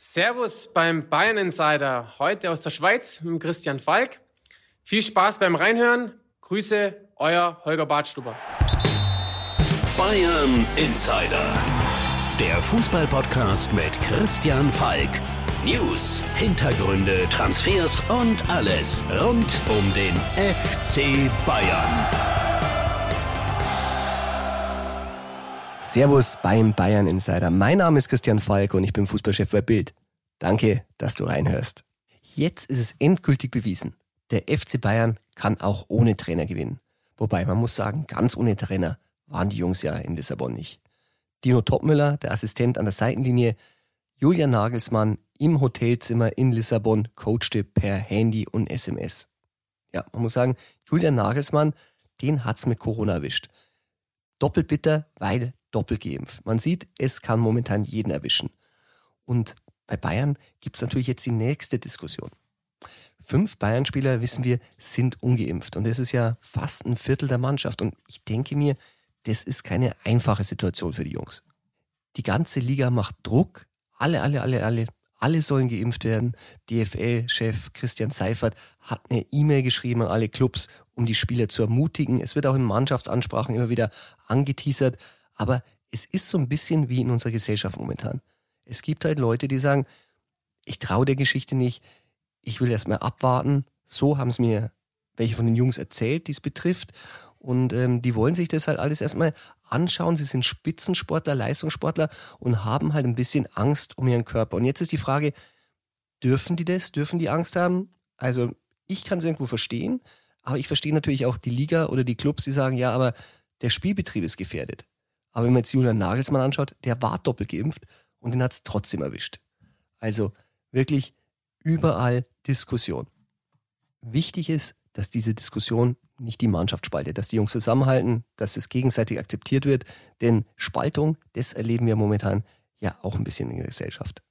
Servus beim Bayern Insider, heute aus der Schweiz mit Christian Falk. Viel Spaß beim Reinhören. Grüße, euer Holger Badstuber. Bayern Insider, der Fußballpodcast mit Christian Falk. News, Hintergründe, Transfers und alles rund um den FC Bayern. Servus beim Bayern Insider. Mein Name ist Christian Falk und ich bin Fußballchef bei Bild. Danke, dass du reinhörst. Jetzt ist es endgültig bewiesen. Der FC Bayern kann auch ohne Trainer gewinnen. Wobei man muss sagen, ganz ohne Trainer waren die Jungs ja in Lissabon nicht. Dino Topmüller, der Assistent an der Seitenlinie, Julian Nagelsmann im Hotelzimmer in Lissabon coachte per Handy und SMS. Ja, man muss sagen, Julian Nagelsmann, den hat's mit Corona erwischt. Doppelt bitter, weil doppelt geimpft. Man sieht, es kann momentan jeden erwischen. Und bei Bayern gibt's natürlich jetzt die nächste Diskussion. Fünf Bayern-Spieler, wissen wir, sind ungeimpft. Und das ist ja fast ein Viertel der Mannschaft. Und ich denke mir, das ist keine einfache Situation für die Jungs. Die ganze Liga macht Druck. Alle, alle, alle, alle, alle sollen geimpft werden. DFL-Chef Christian Seifert hat eine E-Mail geschrieben an alle Clubs, um die Spieler zu ermutigen. Es wird auch in Mannschaftsansprachen immer wieder angeteasert. Aber es ist so ein bisschen wie in unserer Gesellschaft momentan. Es gibt halt Leute, die sagen, ich traue der Geschichte nicht, ich will erst mal abwarten. So haben es mir welche von den Jungs erzählt, die es betrifft. Und ähm, die wollen sich das halt alles erstmal anschauen. Sie sind Spitzensportler, Leistungssportler und haben halt ein bisschen Angst um ihren Körper. Und jetzt ist die Frage, dürfen die das? Dürfen die Angst haben? Also ich kann es irgendwo verstehen, aber ich verstehe natürlich auch die Liga oder die Clubs, die sagen, ja, aber der Spielbetrieb ist gefährdet. Aber wenn man jetzt Julian Nagelsmann anschaut, der war doppelt geimpft und den hat es trotzdem erwischt. Also wirklich überall Diskussion. Wichtig ist, dass diese Diskussion nicht die Mannschaft spaltet, dass die Jungs zusammenhalten, dass es gegenseitig akzeptiert wird. Denn Spaltung, das erleben wir momentan ja auch ein bisschen in der Gesellschaft.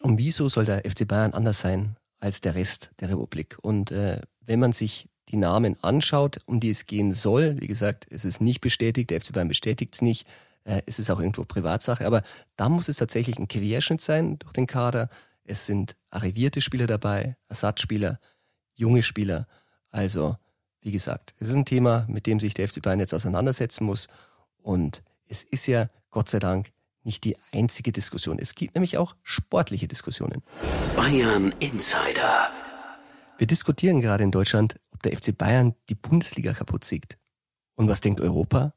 Und wieso soll der FC Bayern anders sein als der Rest der Republik? Und äh, wenn man sich die Namen anschaut, um die es gehen soll, wie gesagt, es ist nicht bestätigt, der FC Bayern bestätigt es nicht, äh, es ist auch irgendwo Privatsache, aber da muss es tatsächlich ein Querschnitt sein durch den Kader. Es sind arrivierte Spieler dabei, Ersatzspieler, junge Spieler. Also, wie gesagt, es ist ein Thema, mit dem sich der FC Bayern jetzt auseinandersetzen muss. Und es ist ja, Gott sei Dank, nicht die einzige Diskussion. Es gibt nämlich auch sportliche Diskussionen. Bayern Insider. Wir diskutieren gerade in Deutschland, ob der FC Bayern die Bundesliga kaputt siegt. Und was denkt Europa?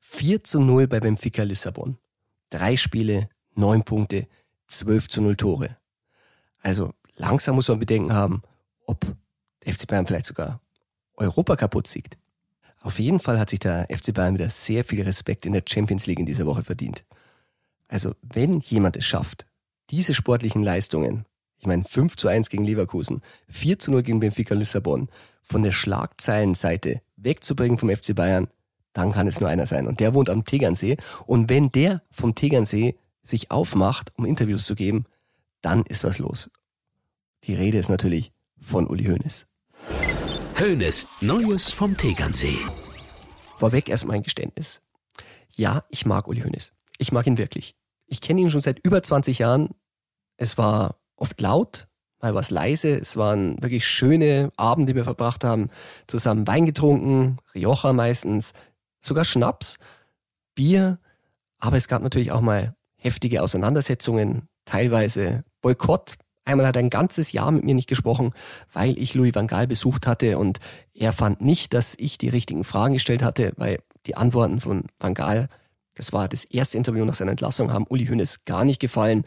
4 zu 0 bei Benfica Lissabon. Drei Spiele, neun Punkte, 12 zu 0 Tore. Also langsam muss man Bedenken haben, ob der FC Bayern vielleicht sogar Europa kaputt siegt. Auf jeden Fall hat sich der FC Bayern wieder sehr viel Respekt in der Champions League in dieser Woche verdient. Also wenn jemand es schafft, diese sportlichen Leistungen, ich meine 5 zu 1 gegen Leverkusen, 4 zu 0 gegen Benfica Lissabon, von der Schlagzeilenseite wegzubringen vom FC Bayern, dann kann es nur einer sein. Und der wohnt am Tegernsee. Und wenn der vom Tegernsee sich aufmacht, um Interviews zu geben, dann ist was los. Die Rede ist natürlich von Uli Hoeneß. Hoeneß, Neues vom Tegernsee. Vorweg erstmal ein Geständnis. Ja, ich mag Uli Hoeneß. Ich mag ihn wirklich. Ich kenne ihn schon seit über 20 Jahren. Es war oft laut, mal was leise. Es waren wirklich schöne Abende, die wir verbracht haben. Zusammen Wein getrunken, Rioja meistens, sogar Schnaps, Bier. Aber es gab natürlich auch mal heftige Auseinandersetzungen, teilweise Boykott. Einmal hat er ein ganzes Jahr mit mir nicht gesprochen, weil ich Louis van Gaal besucht hatte und er fand nicht, dass ich die richtigen Fragen gestellt hatte, weil die Antworten von van Gaal, das war das erste Interview nach seiner Entlassung, haben Uli Hoeneß gar nicht gefallen.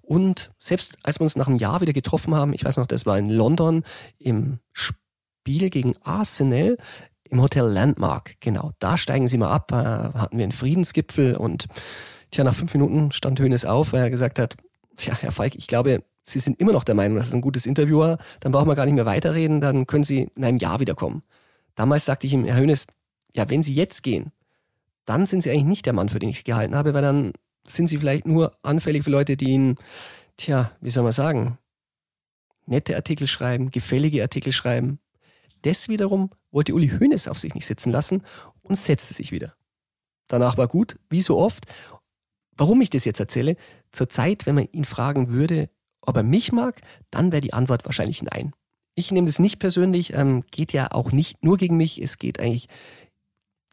Und selbst als wir uns nach einem Jahr wieder getroffen haben, ich weiß noch, das war in London im Spiel gegen Arsenal, im Hotel Landmark, genau. Da steigen sie mal ab, hatten wir einen Friedensgipfel und Tja, nach fünf Minuten stand Hönes auf, weil er gesagt hat, tja, Herr Falk, ich glaube, Sie sind immer noch der Meinung, das ist ein gutes Interviewer, dann brauchen wir gar nicht mehr weiterreden, dann können Sie in einem Jahr wiederkommen. Damals sagte ich ihm, Herr Hönes, ja, wenn Sie jetzt gehen, dann sind Sie eigentlich nicht der Mann, für den ich gehalten habe, weil dann sind Sie vielleicht nur anfällig für Leute, die Ihnen, tja, wie soll man sagen, nette Artikel schreiben, gefällige Artikel schreiben. Das wiederum wollte Uli Hoeneß auf sich nicht sitzen lassen und setzte sich wieder. Danach war gut, wie so oft, Warum ich das jetzt erzähle? zurzeit, wenn man ihn fragen würde, ob er mich mag, dann wäre die Antwort wahrscheinlich nein. Ich nehme das nicht persönlich, ähm, geht ja auch nicht nur gegen mich, es geht eigentlich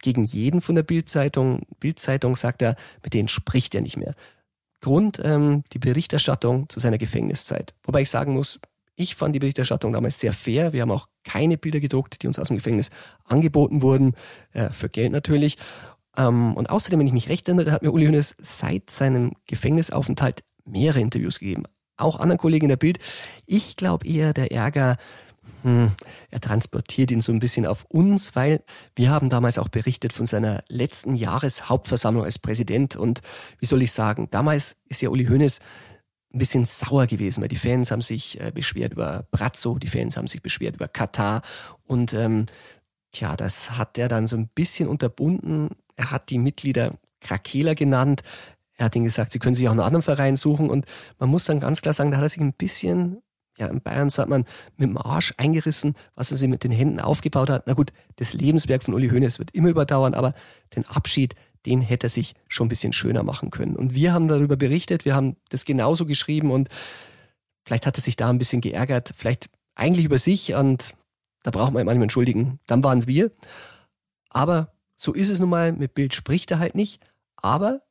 gegen jeden von der Bildzeitung. Bildzeitung sagt er, mit denen spricht er nicht mehr. Grund ähm, die Berichterstattung zu seiner Gefängniszeit. Wobei ich sagen muss, ich fand die Berichterstattung damals sehr fair. Wir haben auch keine Bilder gedruckt, die uns aus dem Gefängnis angeboten wurden, äh, für Geld natürlich. Ähm, und außerdem, wenn ich mich recht erinnere, hat mir Uli Hoeneß seit seinem Gefängnisaufenthalt mehrere Interviews gegeben. Auch anderen Kollegen in der Bild. Ich glaube eher, der Ärger hm, er transportiert ihn so ein bisschen auf uns, weil wir haben damals auch berichtet von seiner letzten Jahreshauptversammlung als Präsident und wie soll ich sagen, damals ist ja Uli Hoeneß ein bisschen sauer gewesen, weil die Fans haben sich äh, beschwert über Brazzo, die Fans haben sich beschwert über Katar und ähm, tja, das hat er dann so ein bisschen unterbunden. Er hat die Mitglieder Krakeler genannt. Er hat ihnen gesagt, sie können sich auch einen anderen Verein suchen und man muss dann ganz klar sagen, da hat er sich ein bisschen ja, in Bayern sagt man, mit dem Arsch eingerissen, was er sich mit den Händen aufgebaut hat. Na gut, das Lebenswerk von Uli Hoeneß wird immer überdauern, aber den Abschied, den hätte er sich schon ein bisschen schöner machen können. Und wir haben darüber berichtet, wir haben das genauso geschrieben und vielleicht hat er sich da ein bisschen geärgert, vielleicht eigentlich über sich und da braucht man manchmal entschuldigen. Dann waren es wir. Aber so ist es nun mal, mit Bild spricht er halt nicht. Aber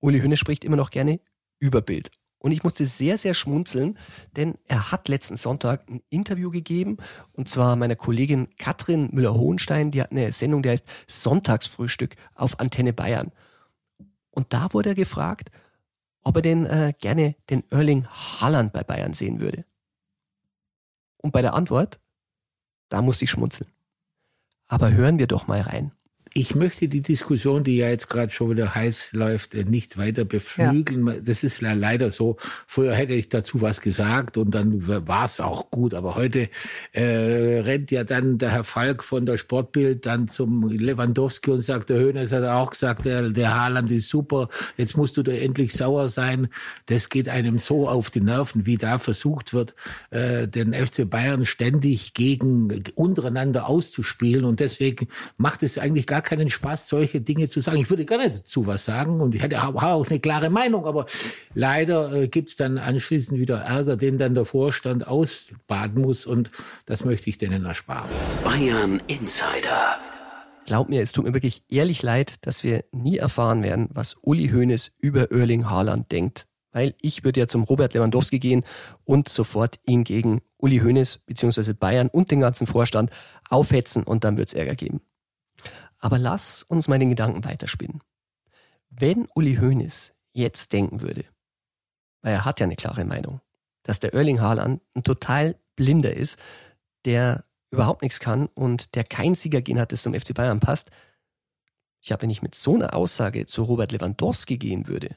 Uli Hoeneß spricht immer noch gerne über Bild. Und ich musste sehr, sehr schmunzeln, denn er hat letzten Sonntag ein Interview gegeben, und zwar meiner Kollegin Katrin Müller-Hohenstein, die hat eine Sendung, die heißt Sonntagsfrühstück auf Antenne Bayern. Und da wurde er gefragt, ob er denn äh, gerne den Erling Haaland bei Bayern sehen würde. Und bei der Antwort, da musste ich schmunzeln. Aber hören wir doch mal rein. Ich möchte die Diskussion, die ja jetzt gerade schon wieder heiß läuft, äh, nicht weiter beflügeln. Ja. Das ist leider so. Früher hätte ich dazu was gesagt und dann war es auch gut. Aber heute äh, rennt ja dann der Herr Falk von der Sportbild dann zum Lewandowski und sagt, der Höhner hat auch gesagt, der, der Haaland ist super. Jetzt musst du da endlich sauer sein. Das geht einem so auf die Nerven, wie da versucht wird, äh, den FC Bayern ständig gegen untereinander auszuspielen. Und deswegen macht es eigentlich gar keinen Spaß, solche Dinge zu sagen. Ich würde gerne dazu was sagen und ich hätte auch eine klare Meinung, aber leider äh, gibt's dann anschließend wieder Ärger, den dann der Vorstand ausbaden muss und das möchte ich denen ersparen. Bayern Insider. Glaub mir, es tut mir wirklich ehrlich leid, dass wir nie erfahren werden, was Uli Hoeneß über Erling Haaland denkt. Weil ich würde ja zum Robert Lewandowski gehen und sofort ihn gegen Uli Hoeneß bzw. Bayern und den ganzen Vorstand aufhetzen und dann wird's Ärger geben. Aber lass uns mal den Gedanken weiterspinnen. Wenn Uli Hoeneß jetzt denken würde, weil er hat ja eine klare Meinung, dass der Erling Haaland ein total blinder ist, der überhaupt nichts kann und der kein Siegergehen hat, das zum FC Bayern passt. Ich habe, wenn ich mit so einer Aussage zu Robert Lewandowski gehen würde,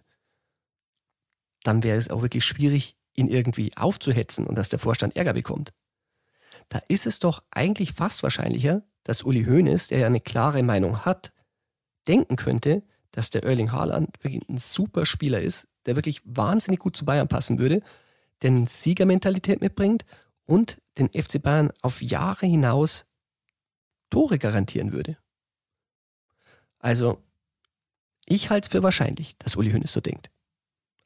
dann wäre es auch wirklich schwierig, ihn irgendwie aufzuhetzen und dass der Vorstand Ärger bekommt. Da ist es doch eigentlich fast wahrscheinlicher, dass Uli Hoeneß, der ja eine klare Meinung hat, denken könnte, dass der Erling Haaland wirklich ein super Spieler ist, der wirklich wahnsinnig gut zu Bayern passen würde, den Siegermentalität mitbringt und den FC Bayern auf Jahre hinaus Tore garantieren würde. Also, ich halte es für wahrscheinlich, dass Uli Hoeneß so denkt.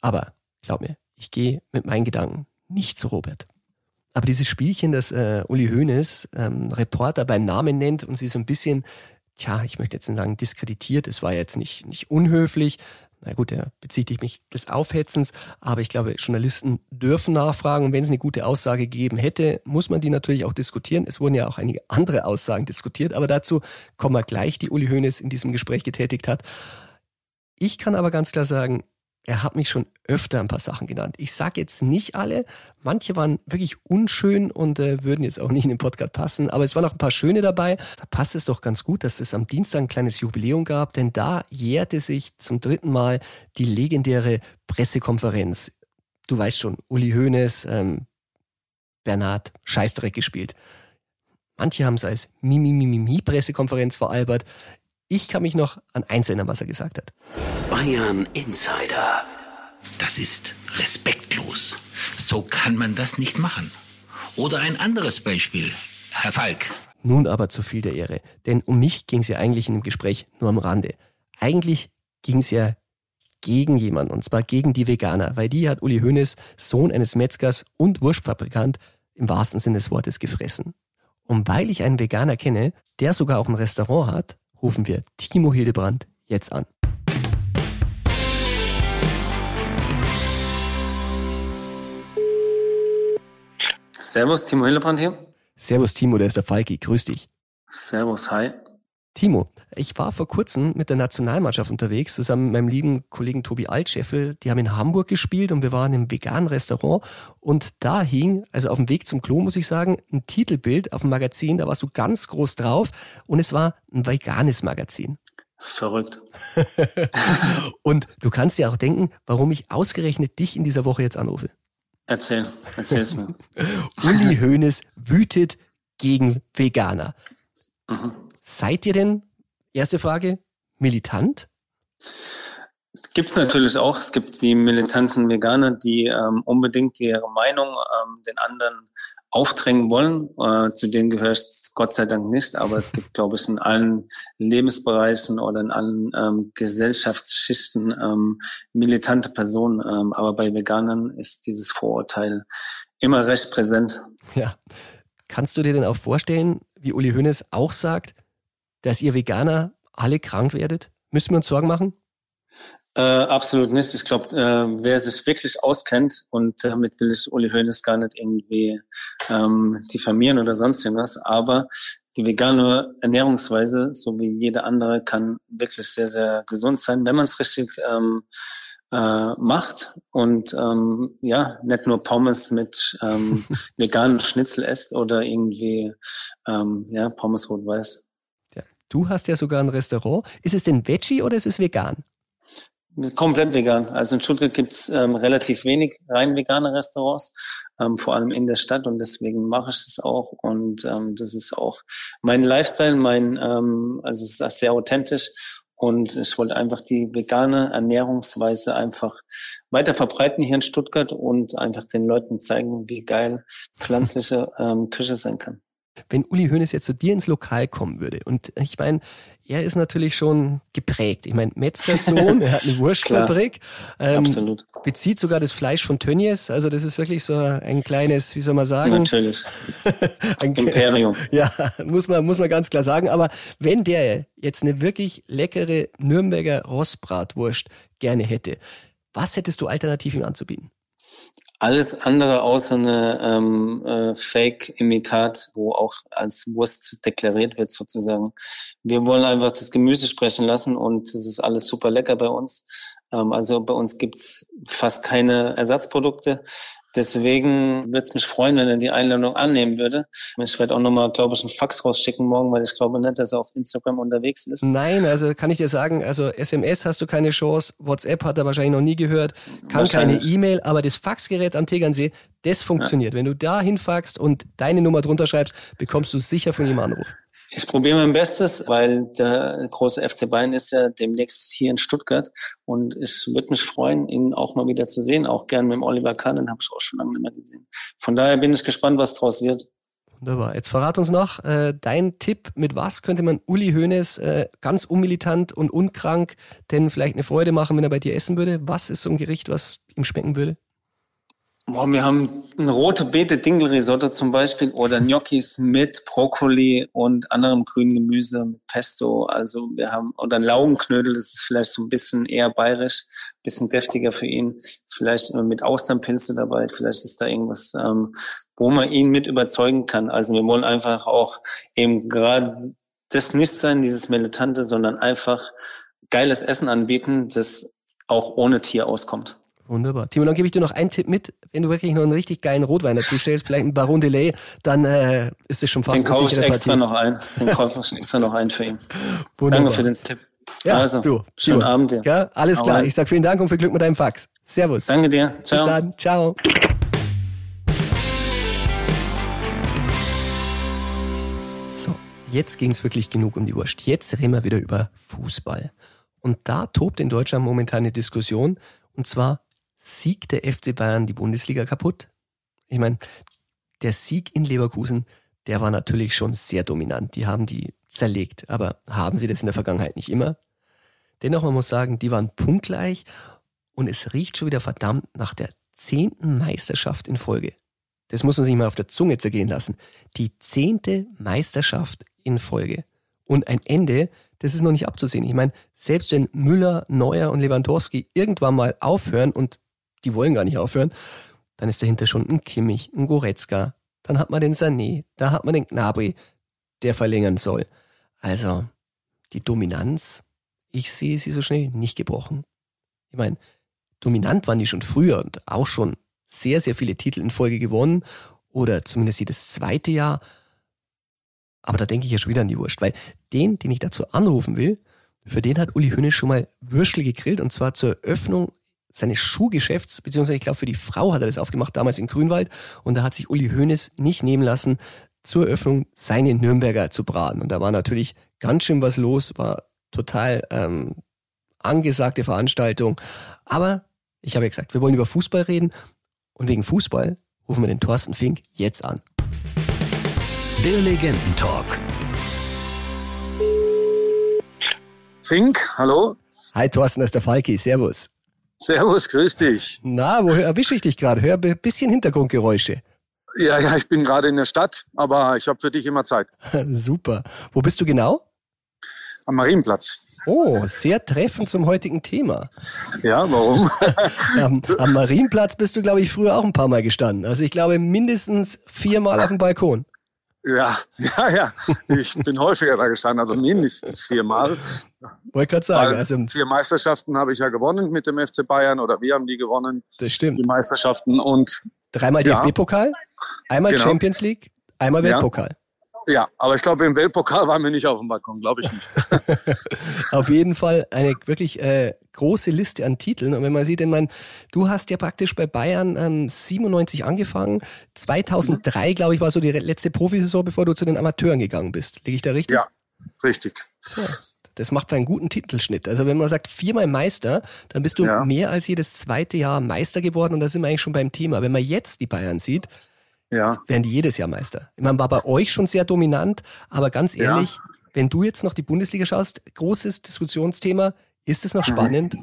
Aber glaub mir, ich gehe mit meinen Gedanken nicht zu Robert. Aber dieses Spielchen, das äh, Uli Hoeneß ähm, Reporter beim Namen nennt und sie so ein bisschen, tja, ich möchte jetzt nicht sagen diskreditiert, es war jetzt nicht, nicht unhöflich, na gut, er bezieht mich des Aufhetzens, aber ich glaube, Journalisten dürfen nachfragen und wenn es eine gute Aussage gegeben hätte, muss man die natürlich auch diskutieren. Es wurden ja auch einige andere Aussagen diskutiert, aber dazu kommen wir gleich, die Uli Hoeneß in diesem Gespräch getätigt hat. Ich kann aber ganz klar sagen, er hat mich schon öfter ein paar Sachen genannt. Ich sage jetzt nicht alle, manche waren wirklich unschön und äh, würden jetzt auch nicht in den Podcast passen, aber es waren auch ein paar schöne dabei. Da passt es doch ganz gut, dass es am Dienstag ein kleines Jubiläum gab, denn da jährte sich zum dritten Mal die legendäre Pressekonferenz. Du weißt schon, Uli Hoeneß, ähm, Bernhard Scheißdreck gespielt. Manche haben es als Mimi-Mimi-Pressekonferenz veralbert. Ich kann mich noch an eins erinnern, was er gesagt hat. Bayern Insider. Das ist respektlos. So kann man das nicht machen. Oder ein anderes Beispiel. Herr Falk. Nun aber zu viel der Ehre. Denn um mich ging es ja eigentlich in dem Gespräch nur am Rande. Eigentlich ging es ja gegen jemanden, und zwar gegen die Veganer, weil die hat Uli Hoeneß, Sohn eines Metzgers und Wurstfabrikant, im wahrsten Sinne des Wortes gefressen. Und weil ich einen Veganer kenne, der sogar auch ein Restaurant hat, rufen wir Timo Hildebrand jetzt an. Servus, Timo Hildebrand hier. Servus Timo, der ist der Falki, grüß dich. Servus, hi. Timo, ich war vor kurzem mit der Nationalmannschaft unterwegs, zusammen mit meinem lieben Kollegen Tobi Altscheffel. Die haben in Hamburg gespielt und wir waren im veganen Restaurant. Und da hing, also auf dem Weg zum Klo, muss ich sagen, ein Titelbild auf dem Magazin. Da warst du ganz groß drauf und es war ein veganes Magazin. Verrückt. und du kannst dir auch denken, warum ich ausgerechnet dich in dieser Woche jetzt anrufe. Erzähl, erzähl's mir. Uli Hoeneß wütet gegen Veganer. Mhm. Seid ihr denn, erste Frage, militant? Gibt's natürlich auch. Es gibt die militanten Veganer, die ähm, unbedingt ihre Meinung ähm, den anderen aufdrängen wollen. Äh, zu denen gehöre ich Gott sei Dank nicht, aber es gibt, glaube ich, in allen Lebensbereichen oder in allen ähm, Gesellschaftsschichten ähm, militante Personen. Ähm, aber bei Veganern ist dieses Vorurteil immer recht präsent. Ja. Kannst du dir denn auch vorstellen, wie Uli Hoeneß auch sagt, dass ihr Veganer alle krank werdet? Müssen wir uns Sorgen machen? Äh, absolut nicht. Ich glaube, äh, wer sich wirklich auskennt und damit will ich Uli Hoeneß gar nicht irgendwie ähm, diffamieren oder sonst irgendwas, aber die vegane Ernährungsweise, so wie jede andere, kann wirklich sehr, sehr gesund sein, wenn man es richtig ähm, äh, macht und ähm, ja, nicht nur Pommes mit ähm, veganen Schnitzel esst oder irgendwie ähm, ja, Pommes rot-weiß. Du hast ja sogar ein Restaurant. Ist es denn Veggie oder ist es vegan? Komplett vegan. Also in Stuttgart gibt's ähm, relativ wenig rein vegane Restaurants, ähm, vor allem in der Stadt und deswegen mache ich das auch und ähm, das ist auch mein Lifestyle, mein ähm, also es ist sehr authentisch und ich wollte einfach die vegane Ernährungsweise einfach weiter verbreiten hier in Stuttgart und einfach den Leuten zeigen, wie geil pflanzliche ähm, Küche sein kann wenn Uli Hoeneß jetzt zu dir ins Lokal kommen würde und ich meine, er ist natürlich schon geprägt. Ich meine, Metzgersohn, er hat eine Wurstfabrik, ähm, Absolut. bezieht sogar das Fleisch von Tönnies. Also das ist wirklich so ein kleines, wie soll man sagen? Natürlich. ein Imperium. Ja, muss man, muss man ganz klar sagen. Aber wenn der jetzt eine wirklich leckere Nürnberger Rostbratwurst gerne hätte, was hättest du alternativ ihm anzubieten? Alles andere außer eine ähm, äh, Fake-Imitat, wo auch als Wurst deklariert wird sozusagen. Wir wollen einfach das Gemüse sprechen lassen und es ist alles super lecker bei uns. Ähm, also bei uns gibt's fast keine Ersatzprodukte. Deswegen würde es mich freuen, wenn er die Einladung annehmen würde. Ich werde auch nochmal, glaube ich, einen Fax rausschicken morgen, weil ich glaube nicht, dass er auf Instagram unterwegs ist. Nein, also kann ich dir sagen, also SMS hast du keine Chance, WhatsApp hat er wahrscheinlich noch nie gehört, kann keine E-Mail, aber das Faxgerät am Tegernsee, das funktioniert. Ja. Wenn du da hinfaxst und deine Nummer drunter schreibst, bekommst du sicher von ihm Anruf. Ich probiere mein Bestes, weil der große FC Bayern ist ja demnächst hier in Stuttgart und ich würde mich freuen, ihn auch mal wieder zu sehen, auch gern mit dem Oliver Kahn, den habe ich auch schon lange nicht mehr gesehen. Von daher bin ich gespannt, was draus wird. Wunderbar. Jetzt verrat uns noch äh, dein Tipp, mit was könnte man Uli Hoeneß äh, ganz unmilitant und unkrank denn vielleicht eine Freude machen, wenn er bei dir essen würde? Was ist so ein Gericht, was ihm schmecken würde? Boah, wir haben eine rote Beete Dingelrisotto zum Beispiel oder Gnocchis mit Brokkoli und anderem grünen Gemüse mit Pesto. Also wir haben oder ein Laugenknödel, das ist vielleicht so ein bisschen eher bayerisch, bisschen deftiger für ihn. Vielleicht mit Austernpilze dabei. Vielleicht ist da irgendwas, ähm, wo man ihn mit überzeugen kann. Also wir wollen einfach auch eben gerade das nicht sein, dieses Militante, sondern einfach geiles Essen anbieten, das auch ohne Tier auskommt. Wunderbar. Timo, dann gebe ich dir noch einen Tipp mit. Wenn du wirklich noch einen richtig geilen Rotwein dazu stellst, vielleicht einen Baron Delay, dann äh, ist es schon fast Den kaufe ich extra noch ein. Den kaufe ich extra noch ein für ihn. Wunderbar. Danke für den Tipp. Ja, also, du. Schönen Timo. Abend dir. Ja, alles klar. Rein. Ich sag vielen Dank und viel Glück mit deinem Fax. Servus. Danke dir. Ciao. Bis dann. Ciao. So, jetzt ging es wirklich genug um die Wurst. Jetzt reden wir wieder über Fußball. Und da tobt in Deutschland momentan eine Diskussion. Und zwar siegt der FC Bayern die Bundesliga kaputt? Ich meine, der Sieg in Leverkusen, der war natürlich schon sehr dominant. Die haben die zerlegt. Aber haben sie das in der Vergangenheit nicht immer? Dennoch, man muss sagen, die waren punktgleich Und es riecht schon wieder verdammt nach der zehnten Meisterschaft in Folge. Das muss man sich mal auf der Zunge zergehen lassen. Die zehnte Meisterschaft in Folge. Und ein Ende, das ist noch nicht abzusehen. Ich meine, selbst wenn Müller, Neuer und Lewandowski irgendwann mal aufhören und die wollen gar nicht aufhören, dann ist dahinter schon ein Kimmich, ein Goretzka, dann hat man den Sané, da hat man den Gnabry, der verlängern soll. Also, die Dominanz, ich sehe sie so schnell nicht gebrochen. Ich meine, dominant waren die schon früher und auch schon sehr, sehr viele Titel in Folge gewonnen oder zumindest jedes zweite Jahr. Aber da denke ich ja schon wieder an die Wurst, weil den, den ich dazu anrufen will, für den hat Uli Hönes schon mal Würstel gegrillt und zwar zur Eröffnung seines Schuhgeschäfts, beziehungsweise ich glaube für die Frau hat er das aufgemacht, damals in Grünwald und da hat sich Uli Hönes nicht nehmen lassen, zur Eröffnung seine Nürnberger zu braten. Und da war natürlich ganz schön was los, war total ähm, angesagte Veranstaltung. Aber ich habe ja gesagt, wir wollen über Fußball reden und wegen Fußball rufen wir den Thorsten Fink jetzt an. Der Legendentalk. Fink, hallo? Hi Thorsten, das ist der Falki, servus. Servus, grüß dich. Na, wo erwische ich dich gerade? Hör ein bisschen Hintergrundgeräusche. Ja, ja, ich bin gerade in der Stadt, aber ich habe für dich immer Zeit. Super. Wo bist du genau? Am Marienplatz. Oh, sehr treffend zum heutigen Thema. Ja, warum? am, am Marienplatz bist du, glaube ich, früher auch ein paar Mal gestanden. Also ich glaube mindestens viermal auf dem Balkon. Ja, ja, ja. Ich bin häufiger da gestanden, also mindestens viermal. Wollte gerade sagen. Also, vier Meisterschaften habe ich ja gewonnen mit dem FC Bayern oder wir haben die gewonnen, das stimmt. die Meisterschaften. Und Dreimal Ja. DFB-Pokal, einmal Genau. Champions League, einmal Ja. Weltpokal. ja, aber ich glaube, im Weltpokal waren wir nicht auf dem Balkon, glaube ich nicht. Auf jeden Fall eine wirklich äh, große Liste an Titeln. Und wenn man sieht, ich meine, du hast ja praktisch bei Bayern ähm, 97 angefangen. 2003, glaube ich, war so die letzte Profisaison, bevor du zu den Amateuren gegangen bist. Liege ich da richtig? Ja, richtig. Das macht einen guten Titelschnitt. Also wenn man sagt viermal Meister, dann bist du Ja. mehr als jedes zweite Jahr Meister geworden und da sind wir eigentlich schon beim Thema. Wenn man jetzt die Bayern sieht, Ja, werden die jedes Jahr Meister. Ich meine, war bei euch schon sehr dominant, aber ganz Ja. ehrlich, wenn du jetzt noch die Bundesliga schaust, großes Diskussionsthema, ist es noch spannend?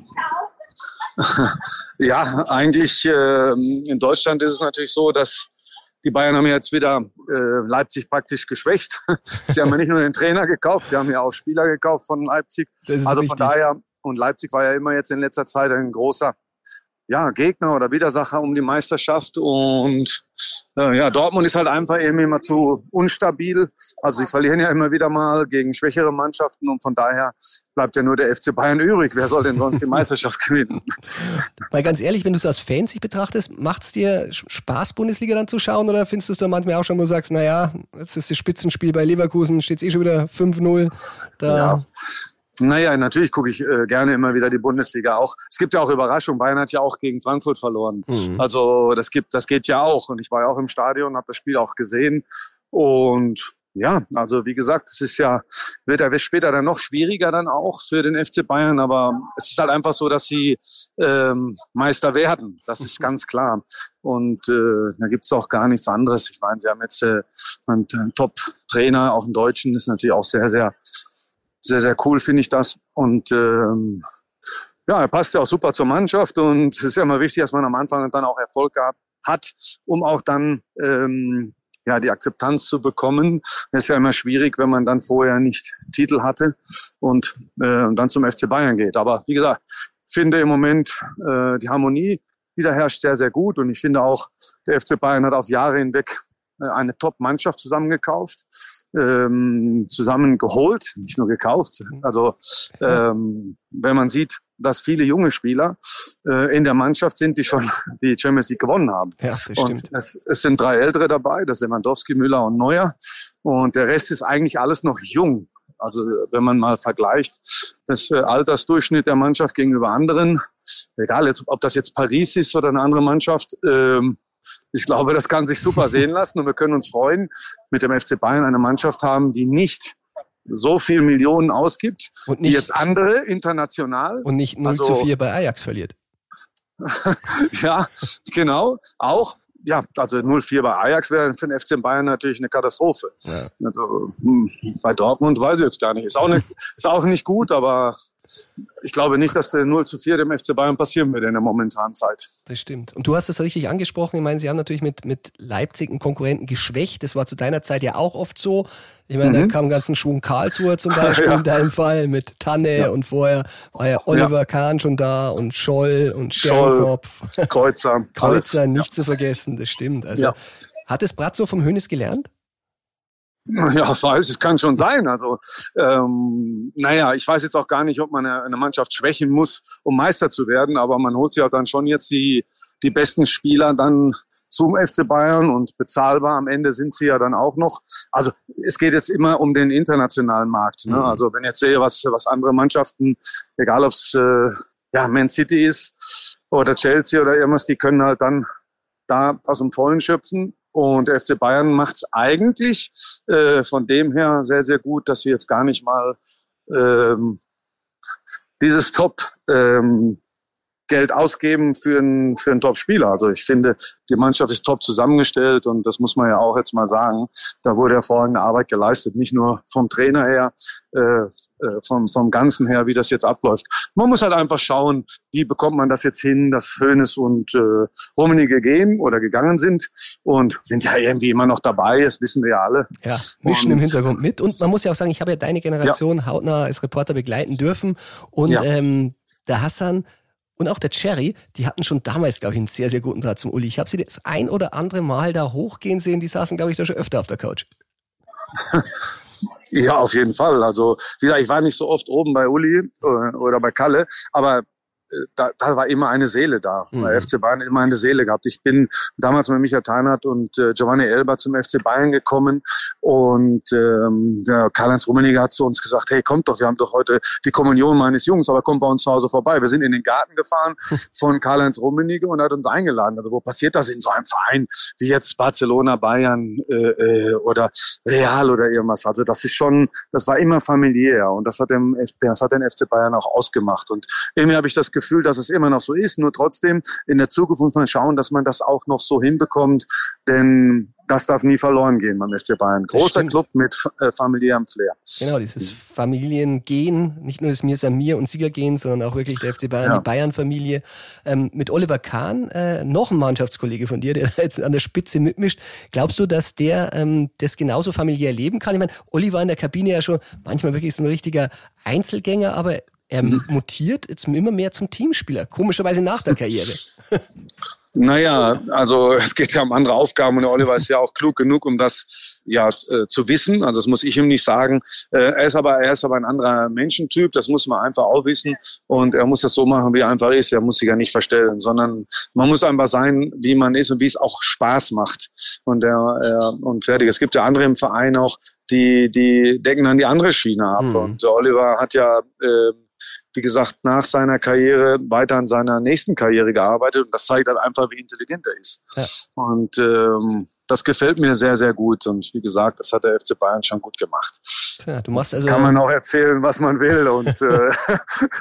Ja, eigentlich ähm, in Deutschland ist es natürlich so, dass die Bayern haben jetzt wieder äh, Leipzig praktisch geschwächt. sie haben ja nicht nur den Trainer gekauft, sie haben ja auch Spieler gekauft von Leipzig. Also richtig. von daher, und Leipzig war ja immer jetzt in letzter Zeit ein großer ja, Gegner oder Widersacher um die Meisterschaft. Und äh, ja, Dortmund ist halt einfach eben immer zu unstabil. Also sie verlieren ja immer wieder mal gegen schwächere Mannschaften und von daher bleibt ja nur der FC Bayern übrig. Wer soll denn sonst die Meisterschaft gewinnen? Mal ganz ehrlich, wenn du es aus Fansicht betrachtest, macht es dir Spaß, Bundesliga dann zu schauen oder findest du es dann manchmal auch schon, wo du sagst, naja, jetzt ist das Spitzenspiel bei Leverkusen, steht es eh schon wieder 5-0. Da, Ja. Naja, natürlich gucke ich äh, gerne immer wieder die Bundesliga auch. Es gibt ja auch Überraschungen. Bayern hat ja auch gegen Frankfurt verloren. Mhm. Also das gibt, das geht ja auch. Und ich war ja auch im Stadion, habe das Spiel auch gesehen. Und ja, also wie gesagt, es ist ja, wird ja später dann noch schwieriger dann auch für den FC Bayern. Aber es ist halt einfach so, dass sie ähm, Meister werden. Das ist ganz klar. Und äh, da gibt's auch gar nichts anderes. Ich meine, sie haben jetzt äh, einen, einen Top-Trainer, auch einen Deutschen, ist natürlich auch sehr, sehr sehr, sehr cool finde ich das. Und ähm, ja, er passt ja auch super zur Mannschaft und es ist ja immer wichtig, dass man am Anfang dann auch Erfolg gehabt hat, um auch dann ähm, ja die Akzeptanz zu bekommen. Das ist ja immer schwierig, wenn man dann vorher nicht Titel hatte und äh, dann zum FC Bayern geht. Aber wie gesagt, finde im Moment äh, die Harmonie wieder herrscht sehr, sehr gut und ich finde auch, der FC Bayern hat auf Jahre hinweg äh, eine Top-Mannschaft zusammengekauft, ähm, zusammengeholt, nicht nur gekauft. Also ähm, wenn man sieht, dass viele junge Spieler äh, in der Mannschaft sind, die schon die Champions League gewonnen haben. ja, das Und stimmt. es, es sind drei Ältere dabei, das sind Lewandowski, Müller und Neuer. Und der Rest ist eigentlich alles noch jung. Also wenn man mal vergleicht, das äh, Altersdurchschnitt der Mannschaft gegenüber anderen, egal jetzt, ob das jetzt Paris ist oder eine andere Mannschaft, ähm, ich glaube, das kann sich super sehen lassen und wir können uns freuen, mit dem FC Bayern eine Mannschaft haben, die nicht so viel Millionen ausgibt, Und wie nicht, jetzt andere international. und nicht 0 also- zu 4 bei Ajax verliert. Ja, genau. Auch, ja, also 0-4 bei Ajax wäre für den FC Bayern natürlich eine Katastrophe. Ja. Also, hm, bei Dortmund weiß ich jetzt gar nicht. Ist auch nicht, ist auch nicht gut, aber ich glaube nicht, dass der 0 zu 4 dem FC Bayern passieren würde in der momentanen Zeit. Das stimmt. Und du hast es richtig angesprochen. Ich meine, sie haben natürlich mit, mit Leipzig einen Konkurrenten geschwächt. Das war zu deiner Zeit ja auch oft so. Ich meine, mhm. da kam ein ganzen Schwung Karlsruhe zum Beispiel ja. in deinem Fall mit Tanne ja. und vorher war ja Oliver ja. Kahn schon da und Scholl und Sternkopf. Kreuzer. Kreuzer, nicht zu vergessen, das stimmt. Also hat es Bratzo vom Hönes gelernt? Ja, weiß, es kann schon sein. Also, ähm, naja, ich weiß jetzt auch gar nicht, ob man eine, eine Mannschaft schwächen muss, um Meister zu werden, aber man holt sich auch dann schon jetzt die, die besten Spieler dann zum FC Bayern und bezahlbar am Ende sind sie ja dann auch noch. Also es geht jetzt immer um den internationalen Markt. Ne? Mhm. Also wenn ich jetzt sehe, was, was andere Mannschaften, egal ob es äh, ja, Man City ist oder Chelsea oder irgendwas, die können halt dann da aus dem Vollen schöpfen. Und FC Bayern macht es eigentlich äh, von dem her sehr, sehr gut, dass sie jetzt gar nicht mal ähm, dieses Top ähm, Geld ausgeben für einen, für einen Top-Spieler. Also ich finde, die Mannschaft ist top zusammengestellt und das muss man ja auch jetzt mal sagen. Da wurde hervorragende Arbeit geleistet, nicht nur vom Trainer her, äh, äh, vom, vom Ganzen her, wie das jetzt abläuft. Man muss halt einfach schauen, wie bekommt man das jetzt hin, dass Hönes und äh, Rummenigge gehen oder gegangen sind und sind ja irgendwie immer noch dabei, das wissen wir ja alle. Ja, mischen und, im Hintergrund mit und man muss ja auch sagen, ich habe ja deine Generation ja. hautnah als Reporter begleiten dürfen und ja. ähm, der Hassan und auch der Cherry, die hatten schon damals, glaube ich, einen sehr, sehr guten Draht zum Uli. Ich habe sie das ein oder andere Mal da hochgehen sehen. Die saßen, glaube ich, da schon öfter auf der Couch. Ja, auf jeden Fall. Also, wie gesagt, ich war nicht so oft oben bei Uli äh, oder bei Kalle, aber da, da war immer eine Seele da. Mhm. Bei FC Bayern immer eine Seele gehabt. Ich bin damals mit Michael Teinert und äh, Giovanni Elba zum FC Bayern gekommen und ähm, Karl-Heinz Rummenigge hat zu uns gesagt, hey, kommt doch, wir haben doch heute die Kommunion meines Jungs, aber kommt bei uns zu Hause vorbei. Wir sind in den Garten gefahren von Karl-Heinz Rummenigge und hat uns eingeladen. Also wo passiert das in so einem Verein wie jetzt Barcelona, Bayern äh, äh, oder Real oder irgendwas? Also das ist schon, das war immer familiär und das hat, dem, das hat den FC Bayern auch ausgemacht. Und irgendwie habe ich das Gefühl, Gefühl, dass es immer noch so ist. Nur trotzdem in der Zukunft muss man schauen, dass man das auch noch so hinbekommt, denn das darf nie verloren gehen beim FC Bayern. Großer Club mit äh, familiärem Flair. Genau, dieses Familiengehen, nicht nur das Mir Samir und Siegergehen, sondern auch wirklich der FC Bayern, ja. die Bayern-Familie. Ähm, mit Oliver Kahn, äh, noch ein Mannschaftskollege von dir, der jetzt an der Spitze mitmischt. Glaubst du, dass der ähm, das genauso familiär leben kann? Ich meine, Oliver in der Kabine ja schon manchmal wirklich so ein richtiger Einzelgänger, aber er mutiert jetzt immer mehr zum Teamspieler, komischerweise nach der Karriere. Naja, also es geht ja um andere Aufgaben und der Oliver ist ja auch klug genug, um das ja äh, zu wissen. Also das muss ich ihm nicht sagen. Äh, er ist aber er ist aber ein anderer Menschentyp. Das muss man einfach auch wissen und er muss das so machen, wie er einfach ist. Er muss sich ja nicht verstellen, sondern man muss einfach sein, wie man ist und wie es auch Spaß macht. Und er, er und fertig. Es gibt ja andere im Verein auch, die die decken dann die andere Schiene ab. Mhm. Und der Oliver hat ja äh, wie gesagt, nach seiner Karriere weiter an seiner nächsten Karriere gearbeitet. Und das zeigt halt einfach, wie intelligent er ist. Ja. Und ähm, das gefällt mir sehr, sehr gut. Und wie gesagt, das hat der FC Bayern schon gut gemacht. Ja, du machst also Kann man auch erzählen, was man will. Und äh,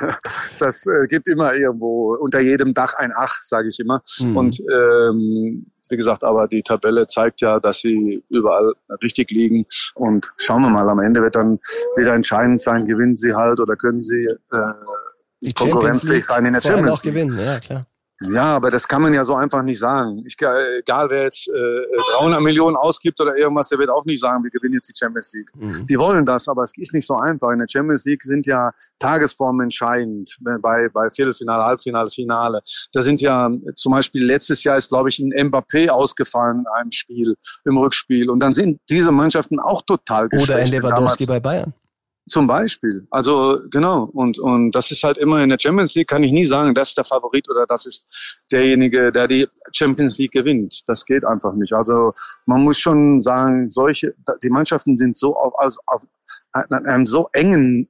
das äh, gibt immer irgendwo unter jedem Dach ein Ach, sage ich immer. Mhm. Und ähm, wie gesagt, aber die Tabelle zeigt ja, dass sie überall richtig liegen. Und schauen wir mal, am Ende wird dann wieder entscheidend sein, gewinnen sie halt oder können sie äh, konkurrenzfähig sein in der Champions League. Gewinnen. Ja, klar. Ja, aber das kann man ja so einfach nicht sagen. Ich, egal wer jetzt äh, 300 Millionen ausgibt oder irgendwas, der wird auch nicht sagen, wir gewinnen jetzt die Champions League. Mhm. Die wollen das, aber es ist nicht so einfach. In der Champions League sind ja Tagesformen entscheidend bei, bei Viertelfinale, Halbfinale, Finale. Da sind ja zum Beispiel letztes Jahr ist, glaube ich, ein Mbappé ausgefallen in einem Spiel, im Rückspiel. Und dann sind diese Mannschaften auch total geschwächt. Oder ein Lewandowski bei Bayern. Zum Beispiel. Also genau. Und, und das ist halt immer in der Champions League, kann ich nie sagen, das ist der Favorit oder das ist derjenige, der die Champions League gewinnt. Das geht einfach nicht. Also man muss schon sagen, solche, die Mannschaften sind so auf, also auf einem so engen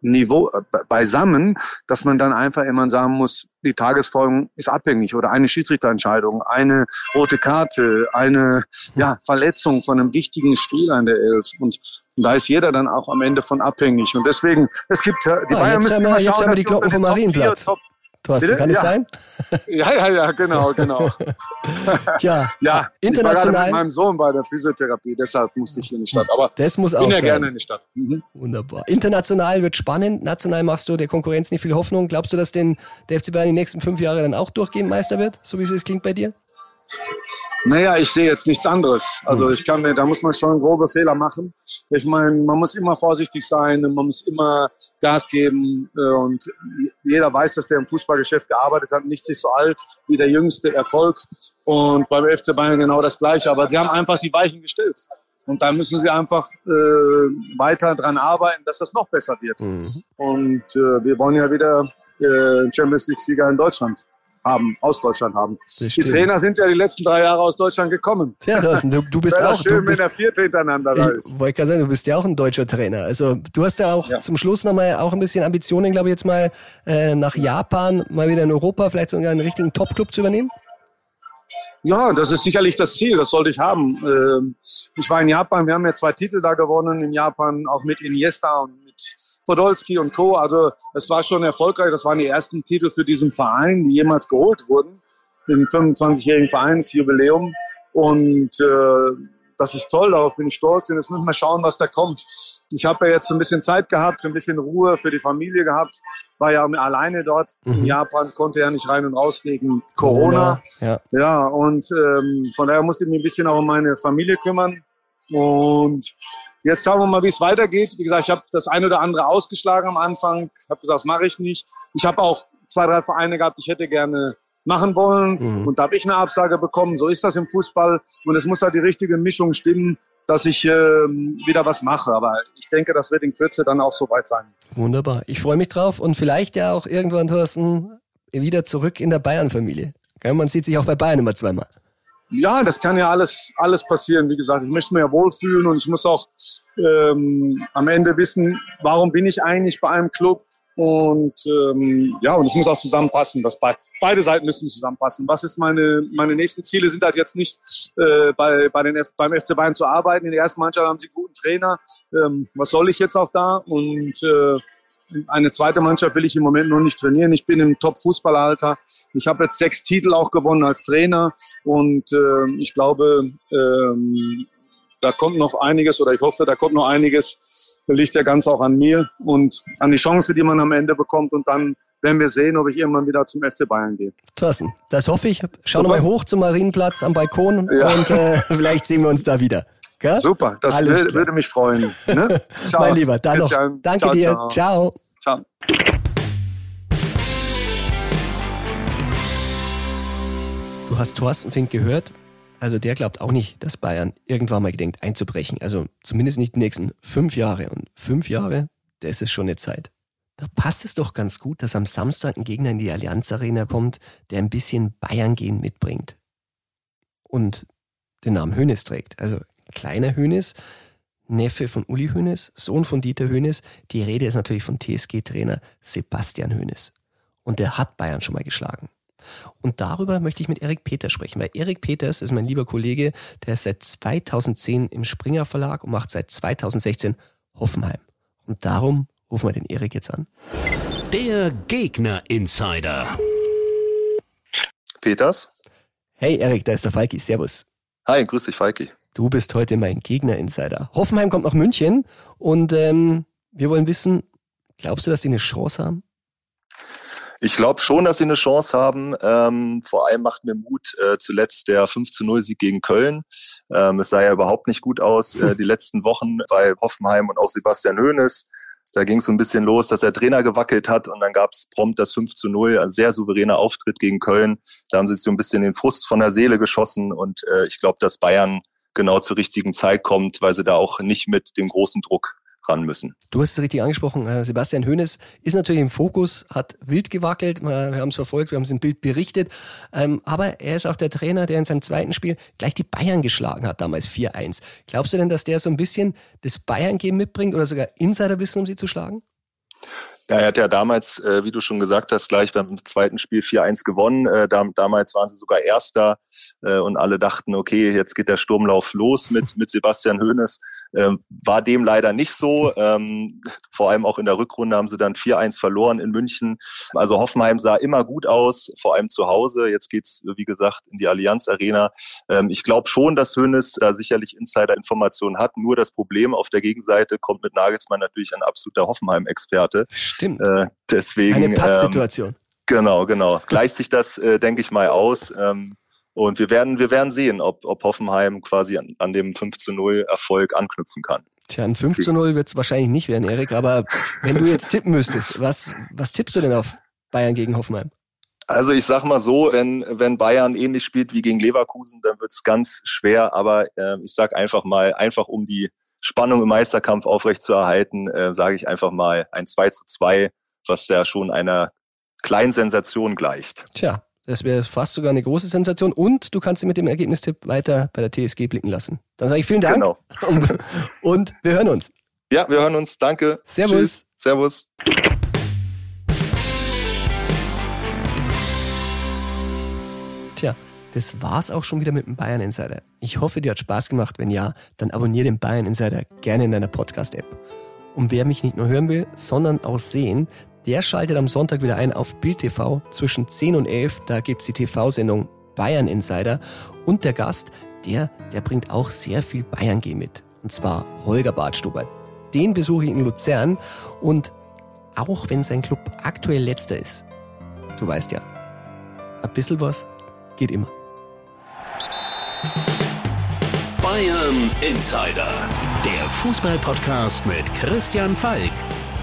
Niveau äh, beisammen, dass man dann einfach immer sagen muss, die Tagesfolge ist abhängig oder eine Schiedsrichterentscheidung, eine rote Karte, eine ja, Verletzung von einem wichtigen Spieler in der Elf. Und und da ist jeder dann auch am Ende von abhängig. Und deswegen, es gibt, die ah, Bayern müssen immer schauen, jetzt haben wir die Glocken vom Marienplatz. Top Thorsten, Bitte? kann es Ja. sein? Ja, ja, ja, genau, genau. Tja, Ja, Ich war gerade international. mit meinem Sohn bei der Physiotherapie, deshalb musste ich hier in die Stadt. Aber Das muss ich auch bin ja sein. gerne in die Stadt. Mhm. Wunderbar. International wird spannend. National machst du der Konkurrenz nicht viel Hoffnung. Glaubst du, dass den, der FC Bayern die nächsten fünf Jahre dann auch durchgehend Meister wird, so wie es klingt bei dir? Naja, ich sehe jetzt nichts anderes. Hm. Also ich kann mir, da muss man schon grobe Fehler machen. Ich meine, man muss immer vorsichtig sein, man muss immer Gas geben äh, und jeder weiß, dass der im Fußballgeschäft gearbeitet hat, nicht sich so alt wie der jüngste Erfolg. Und beim FC Bayern genau das Gleiche. Aber sie haben einfach die Weichen gestellt. Und da müssen sie einfach äh, weiter dran arbeiten, dass das noch besser wird. Und äh, wir wollen ja wieder äh, Champions League-Sieger in Deutschland haben, aus Deutschland haben. Die. Trainer sind ja die letzten drei Jahre aus Deutschland gekommen. Ja, Thorsten, du, du bist auch. schön, Du wenn bist, der vierte hintereinander da ist. wollte gerade sagen, du bist ja auch ein deutscher Trainer. Also du hast ja auch Ja. zum Schluss nochmal auch ein bisschen Ambitionen, glaube ich, jetzt mal äh, nach Japan, mal wieder in Europa, vielleicht sogar einen richtigen Top-Club zu übernehmen. Ja, das ist sicherlich das Ziel, das sollte ich haben. Ähm, Ich war in Japan, wir haben ja zwei Titel da gewonnen in Japan, auch mit Iniesta und mit Podolski und Co. Also es war schon erfolgreich, das waren die ersten Titel für diesen Verein, die jemals geholt wurden, im 25-jährigen Vereinsjubiläum. Und äh, das ist toll, darauf bin ich stolz. Und jetzt müssen wir schauen, was da kommt. Ich habe ja jetzt ein bisschen Zeit gehabt, ein bisschen Ruhe für die Familie gehabt, war ja alleine dort in Japan, konnte ja nicht rein und raus wegen Corona. Ja. Ja, und ähm, von daher musste ich mich ein bisschen auch um meine Familie kümmern. Und jetzt schauen wir mal, wie es weitergeht. Wie gesagt, ich habe das eine oder andere ausgeschlagen am Anfang, habe gesagt, das mache ich nicht. Ich habe auch zwei, drei Vereine gehabt, die ich hätte gerne machen wollen. Und da habe ich eine Absage bekommen. So ist das im Fußball. Und es muss halt die richtige Mischung stimmen, dass ich ähm, wieder was mache. Aber ich denke, das wird in Kürze dann auch soweit sein. Wunderbar. Ich freue mich drauf und vielleicht ja auch irgendwann, Thorsten, wieder zurück in der Bayern-Familie. Man sieht sich auch bei Bayern immer zweimal. Ja, das kann ja alles, alles passieren. Wie gesagt, ich möchte mich ja wohlfühlen und ich muss auch ähm, am Ende wissen, warum bin ich eigentlich bei einem Club. Und ähm, ja, und es muss auch zusammenpassen. Das be beide Seiten müssen zusammenpassen. Was ist meine meine nächsten Ziele? Sind halt jetzt nicht äh, bei bei den F beim FC Bayern zu arbeiten. In der ersten Mannschaft haben sie einen guten Trainer. Ähm, was soll ich jetzt auch da? Und äh, eine zweite Mannschaft will ich im Moment noch nicht trainieren. Ich bin im Top-Fußballalter. Ich habe jetzt sechs Titel auch gewonnen als Trainer und äh, ich glaube, ähm, da kommt noch einiges oder ich hoffe, da kommt noch einiges. Das liegt ja ganz auch an mir und an die Chance, die man am Ende bekommt und dann werden wir sehen, ob ich irgendwann wieder zum FC Bayern gehe. Thorsten, das hoffe ich. Schau nochmal hoch zum Marienplatz am Balkon Ja. und äh, vielleicht sehen wir uns da wieder. Gell? Super, das klar. würde mich freuen. Ne? Ciao. Mein Lieber, dann noch. Danke ciao, dir. Ciao. ciao. ciao. Du hast Thorsten Fink gehört. Also der glaubt auch nicht, dass Bayern irgendwann mal gedenkt einzubrechen. Also zumindest nicht die nächsten fünf Jahre. Und fünf Jahre, das ist schon eine Zeit. Da passt es doch ganz gut, dass am Samstag ein Gegner in die Allianz Arena kommt, der ein bisschen Bayern-Gehen mitbringt. Und den Namen Hönes trägt. Also kleiner Hönes, Neffe von Uli Hönes, Sohn von Dieter Hönes. Die Rede ist natürlich von TSG-Trainer Sebastian Hönes. Und der hat Bayern schon mal geschlagen. Und darüber möchte ich mit Erik Peters sprechen, weil Erik Peters ist mein lieber Kollege, der ist seit 2010 im Springer Verlag und macht seit 2016 Hoffenheim. Und darum rufen wir den Erik jetzt an. Der Gegner Insider. Peters. Hey Erik, da ist der Falki, servus. Hi, grüß dich, Falki. Du bist heute mein Gegner-Insider. Hoffenheim kommt nach München und ähm, wir wollen wissen, glaubst du, dass die eine Chance haben? Ich glaube schon, dass sie eine Chance haben. Ähm, vor allem macht mir Mut äh, zuletzt der 5 zu 0 Sieg gegen Köln. Ähm, es sah ja überhaupt nicht gut aus äh, die letzten Wochen bei Hoffenheim und auch Sebastian Hoeneß. Da ging es so ein bisschen los, dass der Trainer gewackelt hat und dann gab es prompt das 5 zu 0, ein sehr souveräner Auftritt gegen Köln. Da haben sie sich so ein bisschen den Frust von der Seele geschossen und äh, ich glaube, dass Bayern genau zur richtigen Zeit kommt, weil sie da auch nicht mit dem großen Druck ran müssen. Du hast es richtig angesprochen, äh, Sebastian Hoeneß ist natürlich im Fokus, hat wild gewackelt, wir haben es verfolgt, wir haben es im Bild berichtet, ähm, aber er ist auch der Trainer, der in seinem zweiten Spiel gleich die Bayern geschlagen hat, damals 4-1. Glaubst du denn, dass der so ein bisschen das Bayern-Game mitbringt oder sogar Insiderwissen, um sie zu schlagen? Ja, er hat ja damals, äh, wie du schon gesagt hast, gleich beim zweiten Spiel 4-1 gewonnen. Äh, da, damals waren sie sogar Erster äh, und alle dachten, okay, jetzt geht der Sturmlauf los mit, mit Sebastian Hoeneß. Ähm, war dem leider nicht so. Ähm, vor allem auch in der Rückrunde haben sie dann 4-1 verloren in München. Also Hoffenheim sah immer gut aus, vor allem zu Hause. Jetzt geht's wie gesagt, in die Allianz Arena. Ähm, ich glaube schon, dass Hoeneß da sicherlich Insider-Informationen hat. Nur das Problem auf der Gegenseite kommt mit Nagelsmann natürlich ein absoluter Hoffenheim-Experte. Stimmt. Äh, deswegen. Eine Pattsituation. Ähm, genau, genau. Gleicht sich das, äh, denke ich mal, aus. Ähm, und wir werden, wir werden sehen, ob, ob Hoffenheim quasi an, an dem 5 zu 0 Erfolg anknüpfen kann. Tja, ein 5 zu 0 wird es wahrscheinlich nicht werden, Erik, aber wenn du jetzt tippen müsstest, was, was tippst du denn auf Bayern gegen Hoffenheim? Also ich sag mal so, wenn, wenn Bayern ähnlich spielt wie gegen Leverkusen, dann wird's ganz schwer, aber äh, ich sag einfach mal, einfach um die Spannung im Meisterkampf aufrechtzuerhalten, äh, sage ich einfach mal ein 2 zu 2, was da schon einer kleinen Sensation gleicht. Tja, das wäre fast sogar eine große Sensation und du kannst sie mit dem Ergebnistipp weiter bei der TSG blicken lassen. Dann sage ich vielen Dank Genau. und wir hören uns. Ja, wir hören uns. Danke. Servus. Tschüss. Servus. Tja, das war's auch schon wieder mit dem Bayern Insider. Ich hoffe, dir hat Spaß gemacht. Wenn ja, dann abonniere den Bayern Insider gerne in deiner Podcast-App. Und wer mich nicht nur hören will, sondern auch sehen, der schaltet am Sonntag wieder ein auf Bild TV zwischen 10 und 11. Da gibt's die TV-Sendung Bayern Insider. Und der Gast, der, der bringt auch sehr viel Bayern-G mit. Und zwar Holger Bartstuber. Den besuche ich in Luzern. Und auch wenn sein Club aktuell letzter ist, du weißt ja, ein bisschen was geht immer. Bayern Insider, der Fußballpodcast mit Christian Falk.